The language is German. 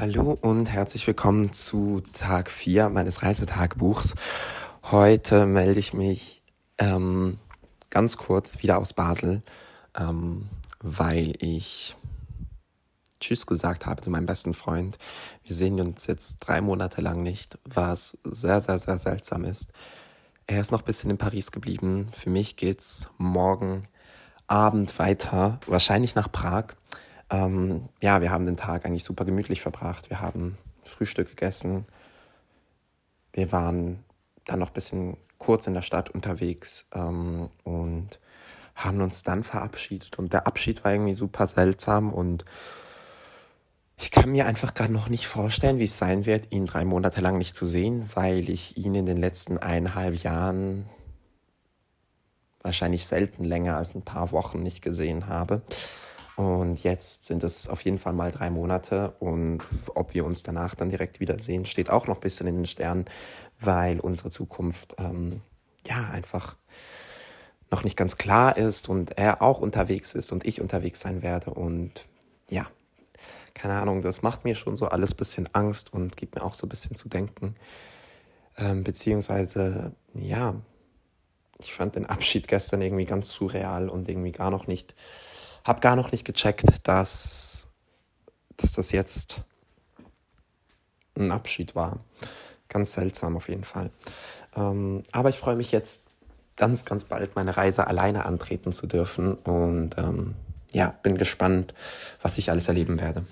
Hallo und herzlich willkommen zu Tag 4 meines Reisetagebuchs. Heute melde ich mich ähm, ganz kurz wieder aus Basel, ähm, weil ich Tschüss gesagt habe zu meinem besten Freund. Wir sehen uns jetzt drei Monate lang nicht, was sehr, sehr, sehr seltsam ist. Er ist noch ein bisschen in Paris geblieben. Für mich geht's morgen Abend weiter, wahrscheinlich nach Prag. Ähm, ja, wir haben den Tag eigentlich super gemütlich verbracht. Wir haben Frühstück gegessen. Wir waren dann noch ein bisschen kurz in der Stadt unterwegs ähm, und haben uns dann verabschiedet. Und der Abschied war irgendwie super seltsam und ich kann mir einfach gerade noch nicht vorstellen, wie es sein wird, ihn drei Monate lang nicht zu sehen, weil ich ihn in den letzten eineinhalb Jahren wahrscheinlich selten länger als ein paar Wochen nicht gesehen habe. Und jetzt sind es auf jeden Fall mal drei Monate und ob wir uns danach dann direkt wiedersehen, steht auch noch ein bisschen in den Sternen, weil unsere Zukunft ähm, ja einfach noch nicht ganz klar ist und er auch unterwegs ist und ich unterwegs sein werde. Und ja, keine Ahnung, das macht mir schon so alles ein bisschen Angst und gibt mir auch so ein bisschen zu denken. Ähm, beziehungsweise, ja, ich fand den Abschied gestern irgendwie ganz surreal und irgendwie gar noch nicht habe gar noch nicht gecheckt, dass, dass das jetzt ein Abschied war. Ganz seltsam auf jeden Fall. Ähm, aber ich freue mich jetzt ganz, ganz bald meine Reise alleine antreten zu dürfen und ähm, ja, bin gespannt, was ich alles erleben werde.